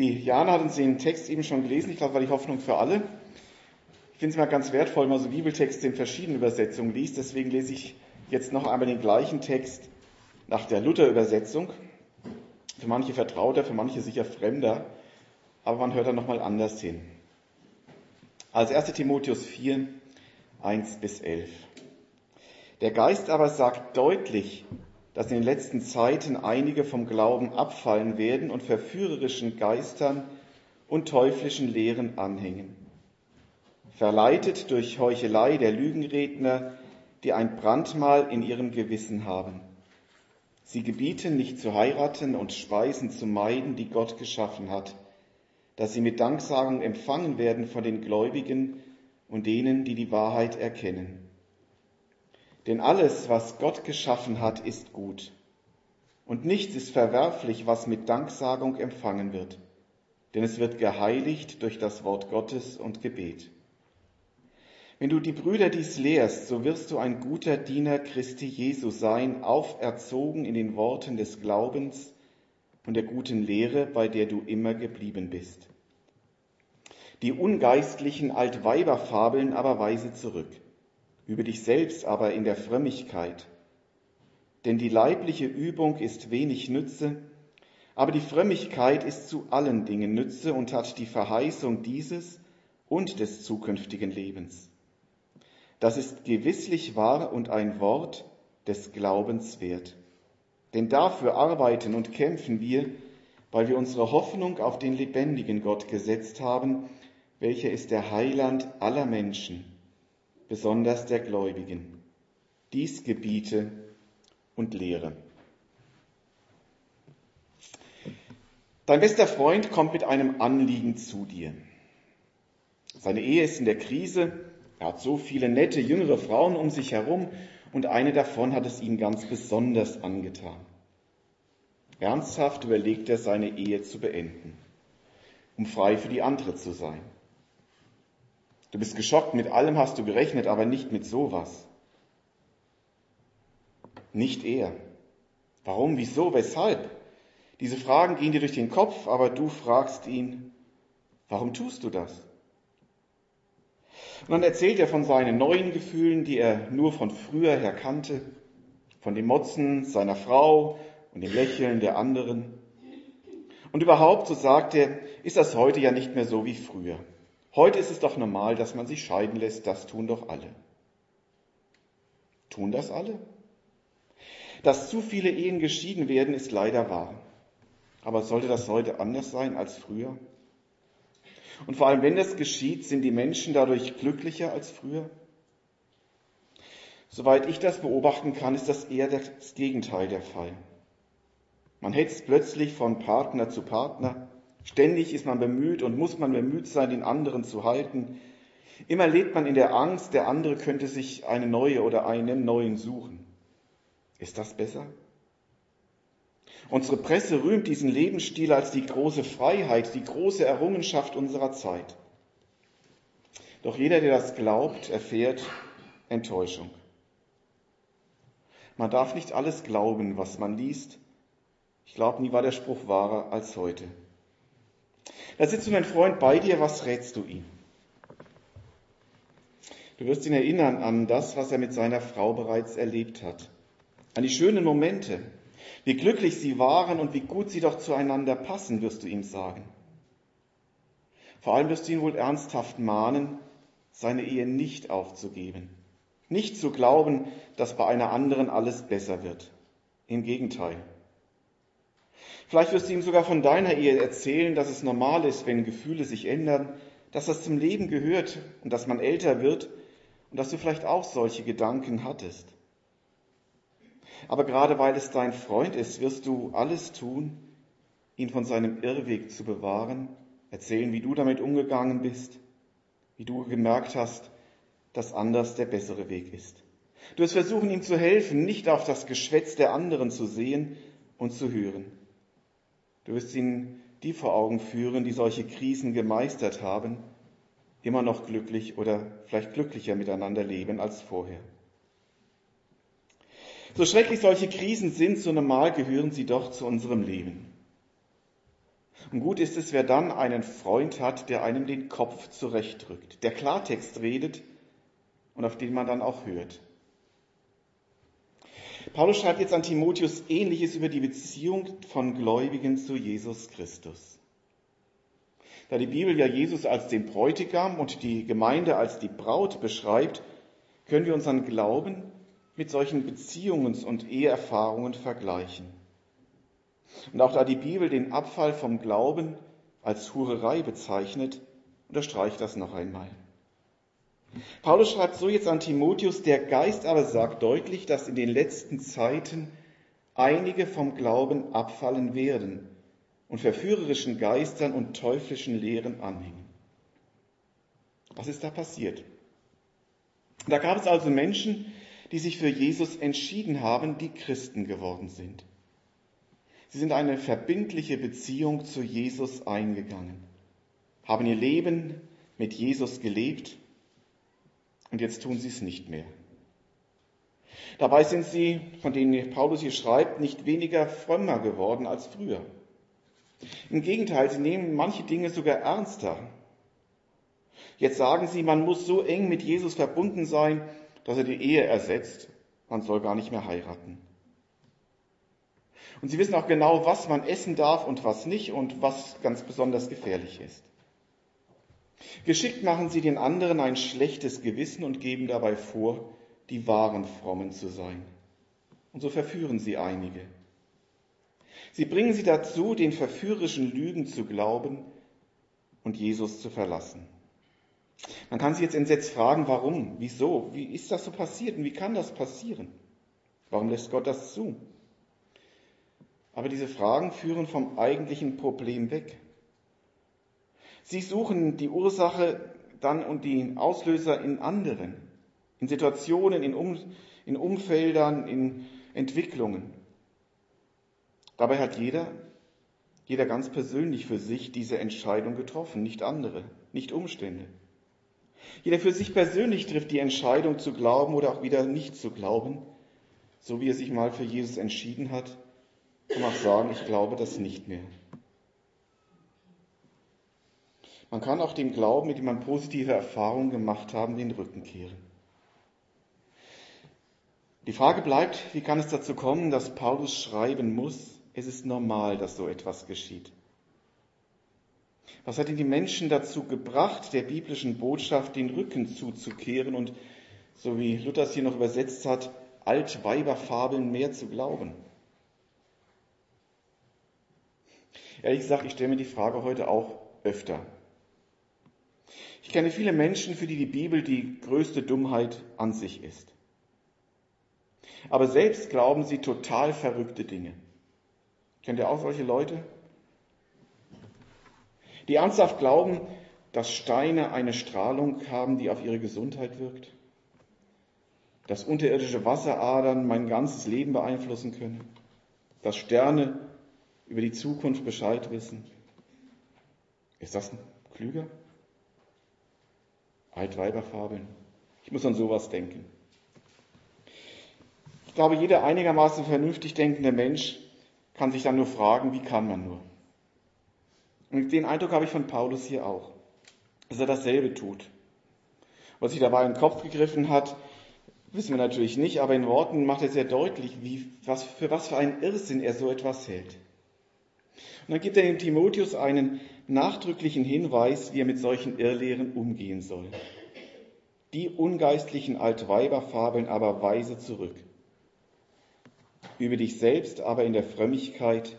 Die Jana hat uns den Text eben schon gelesen. Ich glaube, war die Hoffnung für alle. Ich finde es mal ganz wertvoll, wenn man so Bibeltexte in verschiedenen Übersetzungen liest. Deswegen lese ich jetzt noch einmal den gleichen Text nach der Luther-Übersetzung. Für manche vertrauter, für manche sicher fremder. Aber man hört da nochmal anders hin. Als 1. Timotheus 4, 1 bis 11. Der Geist aber sagt deutlich, dass in den letzten Zeiten einige vom Glauben abfallen werden und verführerischen Geistern und teuflischen Lehren anhängen. Verleitet durch Heuchelei der Lügenredner, die ein Brandmal in ihrem Gewissen haben. Sie gebieten nicht zu heiraten und Speisen zu meiden, die Gott geschaffen hat, dass sie mit Danksagung empfangen werden von den Gläubigen und denen, die die Wahrheit erkennen. Denn alles, was Gott geschaffen hat, ist gut. Und nichts ist verwerflich, was mit Danksagung empfangen wird. Denn es wird geheiligt durch das Wort Gottes und Gebet. Wenn du die Brüder dies lehrst, so wirst du ein guter Diener Christi Jesu sein, auferzogen in den Worten des Glaubens und der guten Lehre, bei der du immer geblieben bist. Die ungeistlichen Altweiberfabeln aber weise zurück über dich selbst aber in der Frömmigkeit. Denn die leibliche Übung ist wenig Nütze, aber die Frömmigkeit ist zu allen Dingen Nütze und hat die Verheißung dieses und des zukünftigen Lebens. Das ist gewisslich wahr und ein Wort des Glaubens wert. Denn dafür arbeiten und kämpfen wir, weil wir unsere Hoffnung auf den lebendigen Gott gesetzt haben, welcher ist der Heiland aller Menschen besonders der Gläubigen. Dies gebiete und lehre. Dein bester Freund kommt mit einem Anliegen zu dir. Seine Ehe ist in der Krise, er hat so viele nette jüngere Frauen um sich herum und eine davon hat es ihm ganz besonders angetan. Ernsthaft überlegt er, seine Ehe zu beenden, um frei für die andere zu sein. Du bist geschockt, mit allem hast du gerechnet, aber nicht mit sowas. Nicht er. Warum, wieso, weshalb? Diese Fragen gehen dir durch den Kopf, aber du fragst ihn, warum tust du das? Und dann erzählt er von seinen neuen Gefühlen, die er nur von früher her kannte, von dem Motzen seiner Frau und dem Lächeln der anderen. Und überhaupt, so sagt er, ist das heute ja nicht mehr so wie früher. Heute ist es doch normal, dass man sich scheiden lässt, das tun doch alle. Tun das alle? Dass zu viele Ehen geschieden werden, ist leider wahr. Aber sollte das heute anders sein als früher? Und vor allem, wenn das geschieht, sind die Menschen dadurch glücklicher als früher? Soweit ich das beobachten kann, ist das eher das Gegenteil der Fall. Man hetzt plötzlich von Partner zu Partner, Ständig ist man bemüht und muss man bemüht sein, den anderen zu halten. Immer lebt man in der Angst, der andere könnte sich eine neue oder einen neuen suchen. Ist das besser? Unsere Presse rühmt diesen Lebensstil als die große Freiheit, die große Errungenschaft unserer Zeit. Doch jeder, der das glaubt, erfährt Enttäuschung. Man darf nicht alles glauben, was man liest. Ich glaube, nie war der Spruch wahrer als heute. Da sitzt du, mein Freund, bei dir, was rätst du ihm? Du wirst ihn erinnern an das, was er mit seiner Frau bereits erlebt hat. An die schönen Momente, wie glücklich sie waren und wie gut sie doch zueinander passen, wirst du ihm sagen. Vor allem wirst du ihn wohl ernsthaft mahnen, seine Ehe nicht aufzugeben. Nicht zu glauben, dass bei einer anderen alles besser wird. Im Gegenteil. Vielleicht wirst du ihm sogar von deiner Ehe erzählen, dass es normal ist, wenn Gefühle sich ändern, dass das zum Leben gehört und dass man älter wird und dass du vielleicht auch solche Gedanken hattest. Aber gerade weil es dein Freund ist, wirst du alles tun, ihn von seinem Irrweg zu bewahren, erzählen, wie du damit umgegangen bist, wie du gemerkt hast, dass anders der bessere Weg ist. Du wirst versuchen, ihm zu helfen, nicht auf das Geschwätz der anderen zu sehen und zu hören. Du wirst ihnen die vor Augen führen, die solche Krisen gemeistert haben, immer noch glücklich oder vielleicht glücklicher miteinander leben als vorher. So schrecklich solche Krisen sind, so normal gehören sie doch zu unserem Leben. Und gut ist es, wer dann einen Freund hat, der einem den Kopf zurechtrückt, der Klartext redet und auf den man dann auch hört. Paulus schreibt jetzt an Timotheus ähnliches über die Beziehung von Gläubigen zu Jesus Christus. Da die Bibel ja Jesus als den Bräutigam und die Gemeinde als die Braut beschreibt, können wir unseren Glauben mit solchen Beziehungs- und Eheerfahrungen vergleichen. Und auch da die Bibel den Abfall vom Glauben als Hurerei bezeichnet, unterstreicht das noch einmal. Paulus schreibt so jetzt an Timotheus, der Geist aber sagt deutlich, dass in den letzten Zeiten einige vom Glauben abfallen werden und verführerischen Geistern und teuflischen Lehren anhängen. Was ist da passiert? Da gab es also Menschen, die sich für Jesus entschieden haben, die Christen geworden sind. Sie sind eine verbindliche Beziehung zu Jesus eingegangen, haben ihr Leben mit Jesus gelebt und jetzt tun sie es nicht mehr. Dabei sind sie, von denen Paulus hier schreibt, nicht weniger frömmer geworden als früher. Im Gegenteil, sie nehmen manche Dinge sogar ernster. Jetzt sagen sie, man muss so eng mit Jesus verbunden sein, dass er die Ehe ersetzt. Man soll gar nicht mehr heiraten. Und sie wissen auch genau, was man essen darf und was nicht und was ganz besonders gefährlich ist. Geschickt machen sie den anderen ein schlechtes Gewissen und geben dabei vor, die wahren Frommen zu sein. Und so verführen sie einige. Sie bringen sie dazu, den verführerischen Lügen zu glauben und Jesus zu verlassen. Man kann sich jetzt entsetzt fragen, warum, wieso, wie ist das so passiert und wie kann das passieren? Warum lässt Gott das zu? Aber diese Fragen führen vom eigentlichen Problem weg. Sie suchen die Ursache dann und die Auslöser in anderen, in Situationen, in, um, in Umfeldern, in Entwicklungen. Dabei hat jeder, jeder ganz persönlich für sich diese Entscheidung getroffen, nicht andere, nicht Umstände. Jeder für sich persönlich trifft die Entscheidung zu glauben oder auch wieder nicht zu glauben, so wie er sich mal für Jesus entschieden hat, man auch sagen, ich glaube das nicht mehr. Man kann auch dem Glauben, mit dem man positive Erfahrungen gemacht haben, den Rücken kehren. Die Frage bleibt, wie kann es dazu kommen, dass Paulus schreiben muss, es ist normal, dass so etwas geschieht. Was hat denn die Menschen dazu gebracht, der biblischen Botschaft den Rücken zuzukehren und, so wie Luther es hier noch übersetzt hat, Altweiberfabeln mehr zu glauben? Ehrlich gesagt, ich stelle mir die Frage heute auch öfter. Ich kenne viele Menschen, für die die Bibel die größte Dummheit an sich ist. Aber selbst glauben sie total verrückte Dinge. Kennt ihr auch solche Leute? Die ernsthaft glauben, dass Steine eine Strahlung haben, die auf ihre Gesundheit wirkt. Dass unterirdische Wasseradern mein ganzes Leben beeinflussen können. Dass Sterne über die Zukunft Bescheid wissen. Ist das klüger? Altweiberfabeln. Ich muss an sowas denken. Ich glaube, jeder einigermaßen vernünftig denkende Mensch kann sich dann nur fragen, wie kann man nur? Und den Eindruck habe ich von Paulus hier auch, dass er dasselbe tut. Was sich dabei in den Kopf gegriffen hat, wissen wir natürlich nicht, aber in Worten macht er sehr deutlich, wie, was, für was für einen Irrsinn er so etwas hält. Und dann gibt er dem Timotheus einen nachdrücklichen Hinweis, wie er mit solchen Irrlehren umgehen soll. Die ungeistlichen Altweiberfabeln aber weise zurück. Übe dich selbst aber in der Frömmigkeit,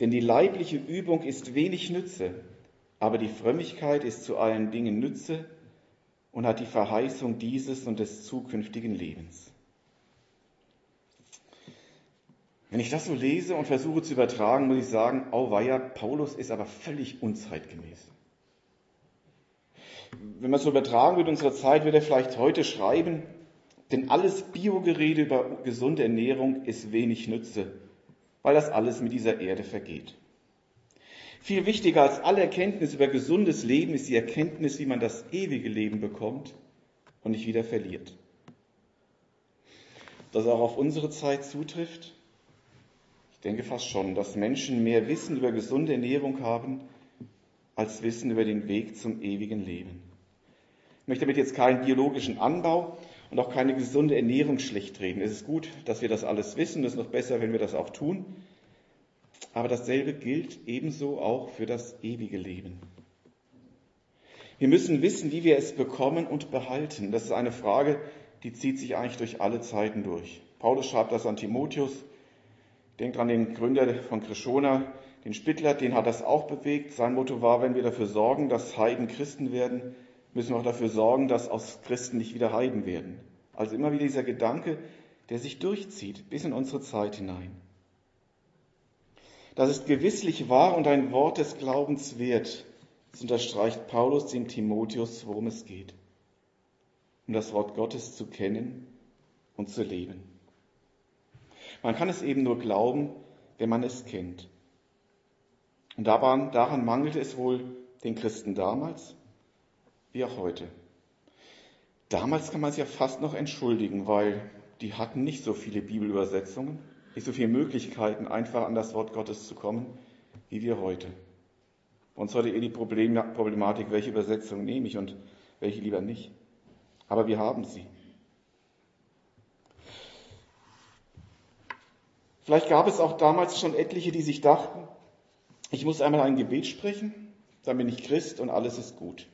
denn die leibliche Übung ist wenig Nütze, aber die Frömmigkeit ist zu allen Dingen Nütze und hat die Verheißung dieses und des zukünftigen Lebens. Wenn ich das so lese und versuche zu übertragen, muss ich sagen, auweia, Paulus ist aber völlig unzeitgemäß. Wenn man es so übertragen würde in unserer Zeit, würde er vielleicht heute schreiben, denn alles Biogerede über gesunde Ernährung ist wenig Nütze, weil das alles mit dieser Erde vergeht. Viel wichtiger als alle Erkenntnis über gesundes Leben ist die Erkenntnis, wie man das ewige Leben bekommt und nicht wieder verliert. Das auch auf unsere Zeit zutrifft, denke fast schon, dass Menschen mehr Wissen über gesunde Ernährung haben, als Wissen über den Weg zum ewigen Leben. Ich möchte damit jetzt keinen biologischen Anbau und auch keine gesunde Ernährung schlecht reden. Es ist gut, dass wir das alles wissen. Es ist noch besser, wenn wir das auch tun. Aber dasselbe gilt ebenso auch für das ewige Leben. Wir müssen wissen, wie wir es bekommen und behalten. Das ist eine Frage, die zieht sich eigentlich durch alle Zeiten durch. Paulus schreibt das an Timotheus. Denkt an den Gründer von Krishona, den Spittler, den hat das auch bewegt. Sein Motto war, wenn wir dafür sorgen, dass Heiden Christen werden, müssen wir auch dafür sorgen, dass aus Christen nicht wieder Heiden werden. Also immer wieder dieser Gedanke, der sich durchzieht bis in unsere Zeit hinein. Das ist gewisslich wahr und ein Wort des Glaubens wert. Das unterstreicht Paulus dem Timotheus, worum es geht. Um das Wort Gottes zu kennen und zu leben. Man kann es eben nur glauben, wenn man es kennt. Und daran, daran mangelte es wohl den Christen damals wie auch heute. Damals kann man es ja fast noch entschuldigen, weil die hatten nicht so viele Bibelübersetzungen, nicht so viele Möglichkeiten, einfach an das Wort Gottes zu kommen, wie wir heute. Bei uns heute eh die Problematik, welche Übersetzung nehme ich und welche lieber nicht. Aber wir haben sie. Vielleicht gab es auch damals schon etliche, die sich dachten, ich muss einmal ein Gebet sprechen, dann bin ich Christ und alles ist gut.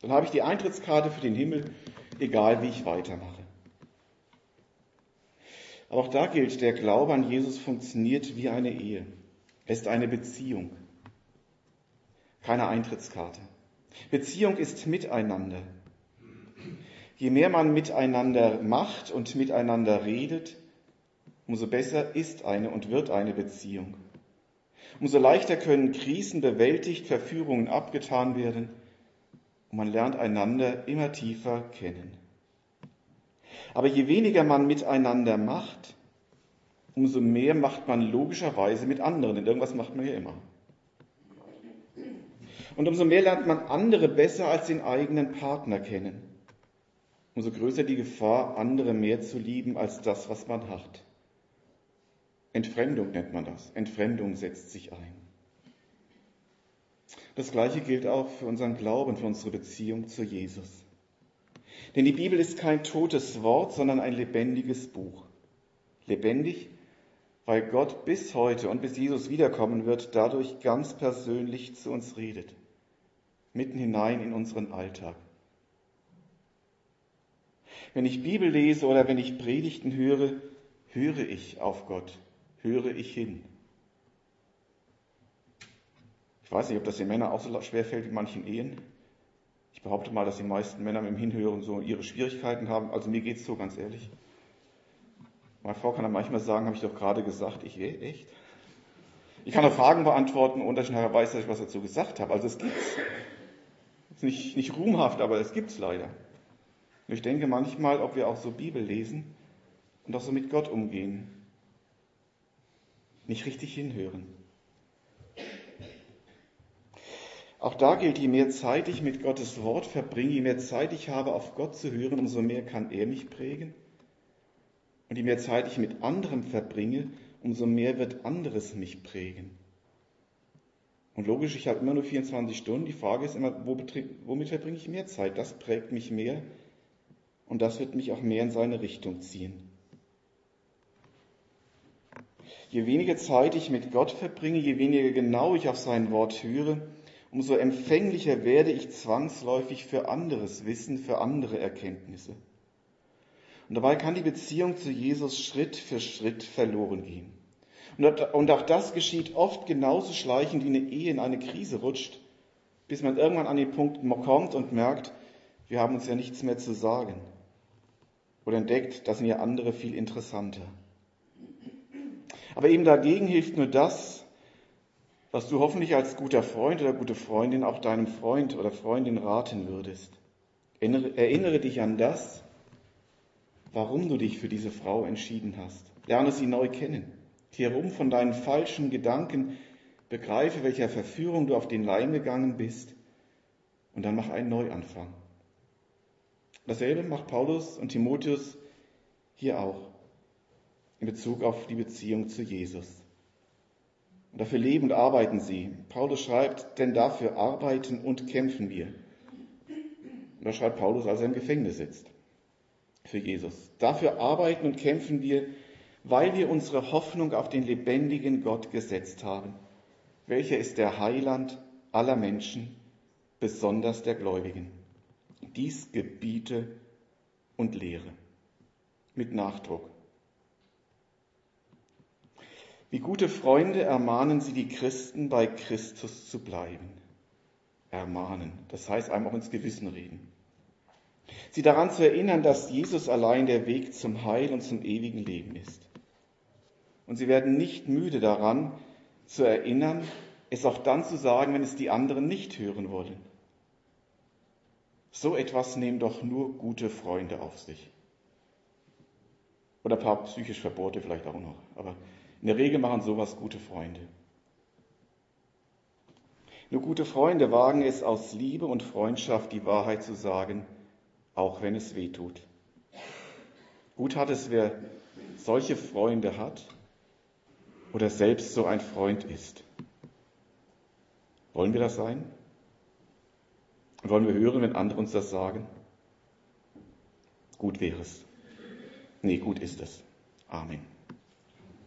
Dann habe ich die Eintrittskarte für den Himmel, egal wie ich weitermache. Aber auch da gilt, der Glaube an Jesus funktioniert wie eine Ehe. Es ist eine Beziehung, keine Eintrittskarte. Beziehung ist Miteinander. Je mehr man miteinander macht und miteinander redet, umso besser ist eine und wird eine Beziehung. Umso leichter können Krisen bewältigt, Verführungen abgetan werden und man lernt einander immer tiefer kennen. Aber je weniger man miteinander macht, umso mehr macht man logischerweise mit anderen, denn irgendwas macht man ja immer. Und umso mehr lernt man andere besser als den eigenen Partner kennen. Umso größer die Gefahr, andere mehr zu lieben als das, was man hat. Entfremdung nennt man das. Entfremdung setzt sich ein. Das Gleiche gilt auch für unseren Glauben, für unsere Beziehung zu Jesus. Denn die Bibel ist kein totes Wort, sondern ein lebendiges Buch. Lebendig, weil Gott bis heute und bis Jesus wiederkommen wird, dadurch ganz persönlich zu uns redet. Mitten hinein in unseren Alltag. Wenn ich Bibel lese oder wenn ich Predigten höre, höre ich auf Gott höre ich hin. Ich weiß nicht, ob das den Männern auch so schwer fällt wie manchen Ehen. Ich behaupte mal, dass die meisten Männer mit dem Hinhören so ihre Schwierigkeiten haben. Also mir geht's so, ganz ehrlich. Meine Frau kann dann manchmal sagen, habe ich doch gerade gesagt, ich eh, echt? Ich kann auch Fragen beantworten, ich nachher weiß, dass ich was dazu gesagt habe. Also es gibt's. Ist nicht, nicht ruhmhaft, aber es gibt's leider. Und ich denke manchmal, ob wir auch so Bibel lesen und auch so mit Gott umgehen nicht richtig hinhören. Auch da gilt, je mehr Zeit ich mit Gottes Wort verbringe, je mehr Zeit ich habe, auf Gott zu hören, umso mehr kann er mich prägen. Und je mehr Zeit ich mit anderem verbringe, umso mehr wird anderes mich prägen. Und logisch, ich habe immer nur 24 Stunden. Die Frage ist immer, womit verbringe ich mehr Zeit? Das prägt mich mehr und das wird mich auch mehr in seine Richtung ziehen. Je weniger Zeit ich mit Gott verbringe, je weniger genau ich auf sein Wort höre, umso empfänglicher werde ich zwangsläufig für anderes Wissen, für andere Erkenntnisse. Und dabei kann die Beziehung zu Jesus Schritt für Schritt verloren gehen. Und auch das geschieht oft genauso schleichend, wie eine Ehe in eine Krise rutscht, bis man irgendwann an den Punkt kommt und merkt, wir haben uns ja nichts mehr zu sagen. Oder entdeckt, das sind ja andere viel interessanter. Aber eben dagegen hilft nur das, was du hoffentlich als guter Freund oder gute Freundin auch deinem Freund oder Freundin raten würdest. Erinnere dich an das, warum du dich für diese Frau entschieden hast. Lerne sie neu kennen. Kehre um von deinen falschen Gedanken, begreife, welcher Verführung du auf den Leim gegangen bist und dann mach einen Neuanfang. Dasselbe macht Paulus und Timotheus hier auch in Bezug auf die Beziehung zu Jesus. Und dafür leben und arbeiten sie. Paulus schreibt, denn dafür arbeiten und kämpfen wir. Und da schreibt Paulus, als er im Gefängnis sitzt. Für Jesus. Dafür arbeiten und kämpfen wir, weil wir unsere Hoffnung auf den lebendigen Gott gesetzt haben. Welcher ist der Heiland aller Menschen, besonders der Gläubigen. Dies gebiete und lehre. Mit Nachdruck. Wie gute Freunde ermahnen sie die Christen, bei Christus zu bleiben. Ermahnen, das heißt einem auch ins Gewissen reden. Sie daran zu erinnern, dass Jesus allein der Weg zum Heil und zum ewigen Leben ist. Und sie werden nicht müde daran zu erinnern, es auch dann zu sagen, wenn es die anderen nicht hören wollen. So etwas nehmen doch nur gute Freunde auf sich. Oder ein paar psychisch Verbote vielleicht auch noch. Aber in der Regel machen sowas gute Freunde. Nur gute Freunde wagen es aus Liebe und Freundschaft die Wahrheit zu sagen, auch wenn es weh tut. Gut hat es, wer solche Freunde hat oder selbst so ein Freund ist. Wollen wir das sein? Wollen wir hören, wenn andere uns das sagen? Gut wäre es. Nee, gut ist es. Amen.